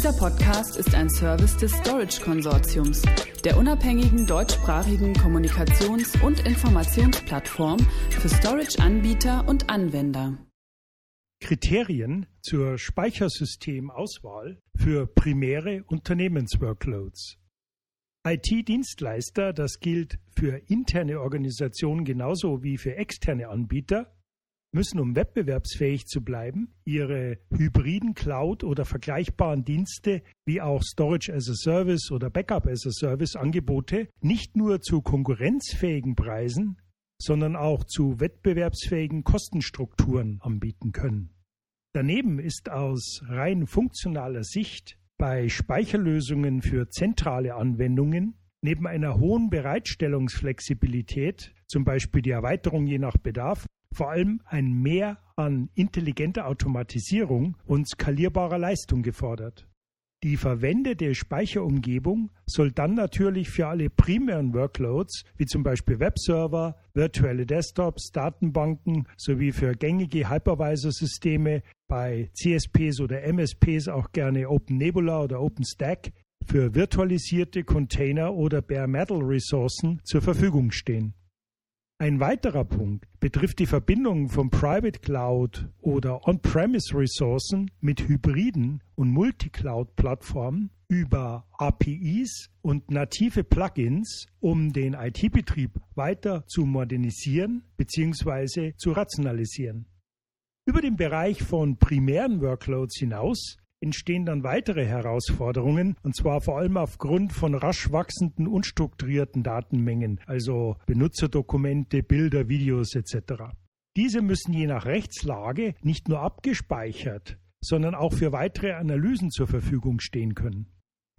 Dieser Podcast ist ein Service des Storage Konsortiums, der unabhängigen deutschsprachigen Kommunikations- und Informationsplattform für Storage-Anbieter und Anwender. Kriterien zur Speichersystemauswahl für primäre Unternehmensworkloads. IT-Dienstleister, das gilt für interne Organisationen genauso wie für externe Anbieter, müssen, um wettbewerbsfähig zu bleiben, ihre hybriden Cloud- oder vergleichbaren Dienste wie auch Storage as a Service oder Backup as a Service Angebote nicht nur zu konkurrenzfähigen Preisen, sondern auch zu wettbewerbsfähigen Kostenstrukturen anbieten können. Daneben ist aus rein funktionaler Sicht bei Speicherlösungen für zentrale Anwendungen neben einer hohen Bereitstellungsflexibilität, zum Beispiel die Erweiterung je nach Bedarf, vor allem ein Mehr an intelligenter Automatisierung und skalierbarer Leistung gefordert. Die verwendete Speicherumgebung soll dann natürlich für alle primären Workloads, wie zum Beispiel Webserver, virtuelle Desktops, Datenbanken sowie für gängige Hypervisor-Systeme bei CSPs oder MSPs auch gerne OpenNebula oder OpenStack, für virtualisierte Container oder Bare Metal Ressourcen zur Verfügung stehen. Ein weiterer Punkt betrifft die Verbindung von Private Cloud oder On-Premise Ressourcen mit hybriden und Multicloud-Plattformen über APIs und native Plugins, um den IT-Betrieb weiter zu modernisieren bzw. zu rationalisieren. Über den Bereich von primären Workloads hinaus entstehen dann weitere Herausforderungen, und zwar vor allem aufgrund von rasch wachsenden, unstrukturierten Datenmengen, also Benutzerdokumente, Bilder, Videos etc. Diese müssen je nach Rechtslage nicht nur abgespeichert, sondern auch für weitere Analysen zur Verfügung stehen können.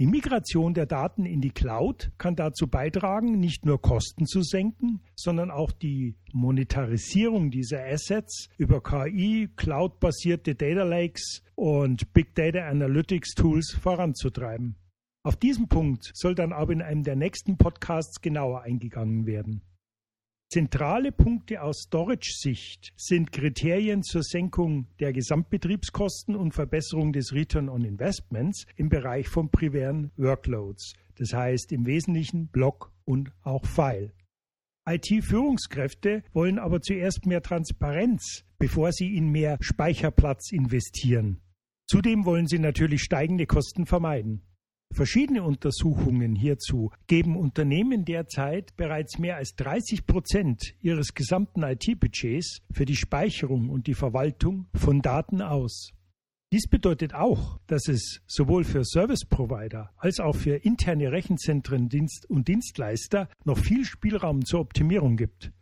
Die Migration der Daten in die Cloud kann dazu beitragen, nicht nur Kosten zu senken, sondern auch die Monetarisierung dieser Assets über KI, cloud-basierte Data Lakes und Big Data Analytics Tools voranzutreiben. Auf diesen Punkt soll dann aber in einem der nächsten Podcasts genauer eingegangen werden. Zentrale Punkte aus Storage-Sicht sind Kriterien zur Senkung der Gesamtbetriebskosten und Verbesserung des Return on Investments im Bereich von primären Workloads, das heißt im Wesentlichen Block und auch File. IT-Führungskräfte wollen aber zuerst mehr Transparenz, bevor sie in mehr Speicherplatz investieren. Zudem wollen sie natürlich steigende Kosten vermeiden. Verschiedene Untersuchungen hierzu geben Unternehmen derzeit bereits mehr als 30 Prozent ihres gesamten IT-Budgets für die Speicherung und die Verwaltung von Daten aus. Dies bedeutet auch, dass es sowohl für Service Provider als auch für interne Rechenzentren und Dienstleister noch viel Spielraum zur Optimierung gibt.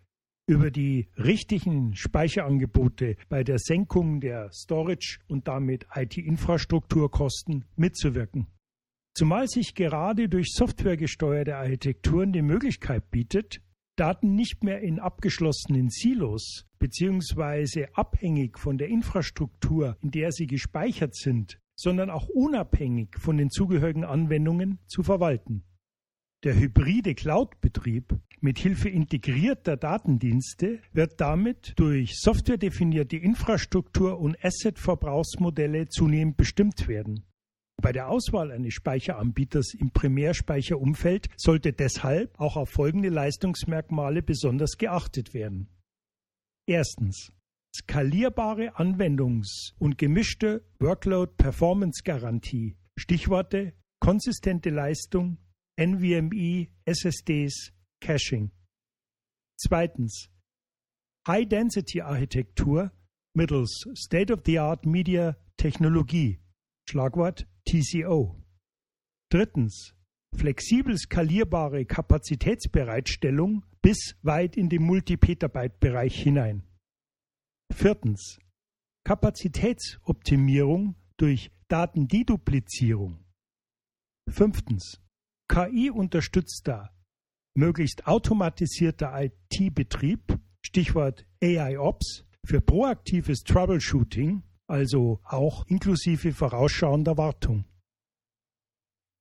Über die richtigen Speicherangebote bei der Senkung der Storage und damit IT-Infrastrukturkosten mitzuwirken. Zumal sich gerade durch softwaregesteuerte Architekturen die Möglichkeit bietet, Daten nicht mehr in abgeschlossenen Silos bzw. abhängig von der Infrastruktur, in der sie gespeichert sind, sondern auch unabhängig von den zugehörigen Anwendungen zu verwalten. Der hybride Cloud-Betrieb mit Hilfe integrierter Datendienste wird damit durch softwaredefinierte Infrastruktur und Asset-Verbrauchsmodelle zunehmend bestimmt werden. Bei der Auswahl eines Speicheranbieters im Primärspeicherumfeld sollte deshalb auch auf folgende Leistungsmerkmale besonders geachtet werden. Erstens. Skalierbare Anwendungs- und gemischte Workload-Performance-Garantie. Stichworte konsistente Leistung, NVMe, SSDs, Caching. Zweitens. High-Density-Architektur mittels State-of-the-Art Media Technologie. Schlagwort TCO. Drittens. Flexibel skalierbare Kapazitätsbereitstellung bis weit in den Multipetabyte-Bereich hinein. Viertens. Kapazitätsoptimierung durch Datendeduplizierung. Fünftens. KI-unterstützter, möglichst automatisierter IT-Betrieb, Stichwort AI-Ops, für proaktives Troubleshooting also auch inklusive vorausschauender Wartung.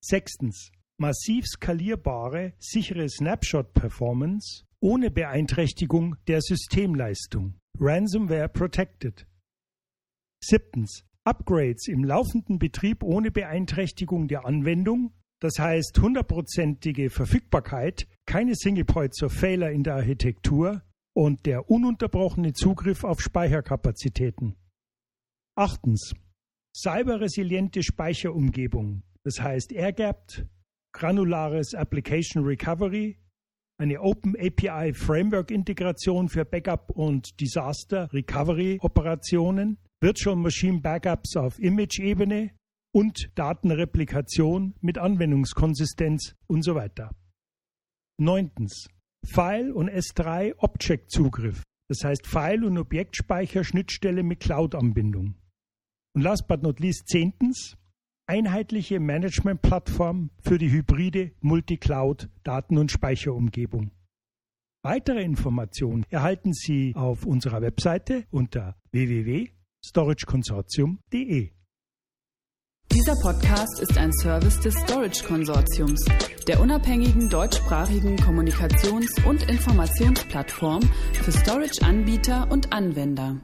Sechstens. Massiv skalierbare, sichere Snapshot-Performance ohne Beeinträchtigung der Systemleistung. Ransomware Protected. Siebtens. Upgrades im laufenden Betrieb ohne Beeinträchtigung der Anwendung, das heißt hundertprozentige Verfügbarkeit, keine Single Points of Failure in der Architektur und der ununterbrochene Zugriff auf Speicherkapazitäten. Achtens. Cyberresiliente Speicherumgebung, das heißt air-gapped, granulares Application Recovery, eine Open API Framework Integration für Backup und Disaster Recovery Operationen, Virtual Machine Backups auf Image-Ebene und Datenreplikation mit Anwendungskonsistenz und so weiter. Neuntens. File- und S3 Object-Zugriff, das heißt File- und Objektspeicher-Schnittstelle mit Cloud-Anbindung. Und last but not least zehntens, einheitliche Management-Plattform für die hybride Multi-Cloud-Daten- und Speicherumgebung. Weitere Informationen erhalten Sie auf unserer Webseite unter www.storageconsortium.de. Dieser Podcast ist ein Service des Storage Konsortiums, der unabhängigen deutschsprachigen Kommunikations- und Informationsplattform für Storage-Anbieter und Anwender.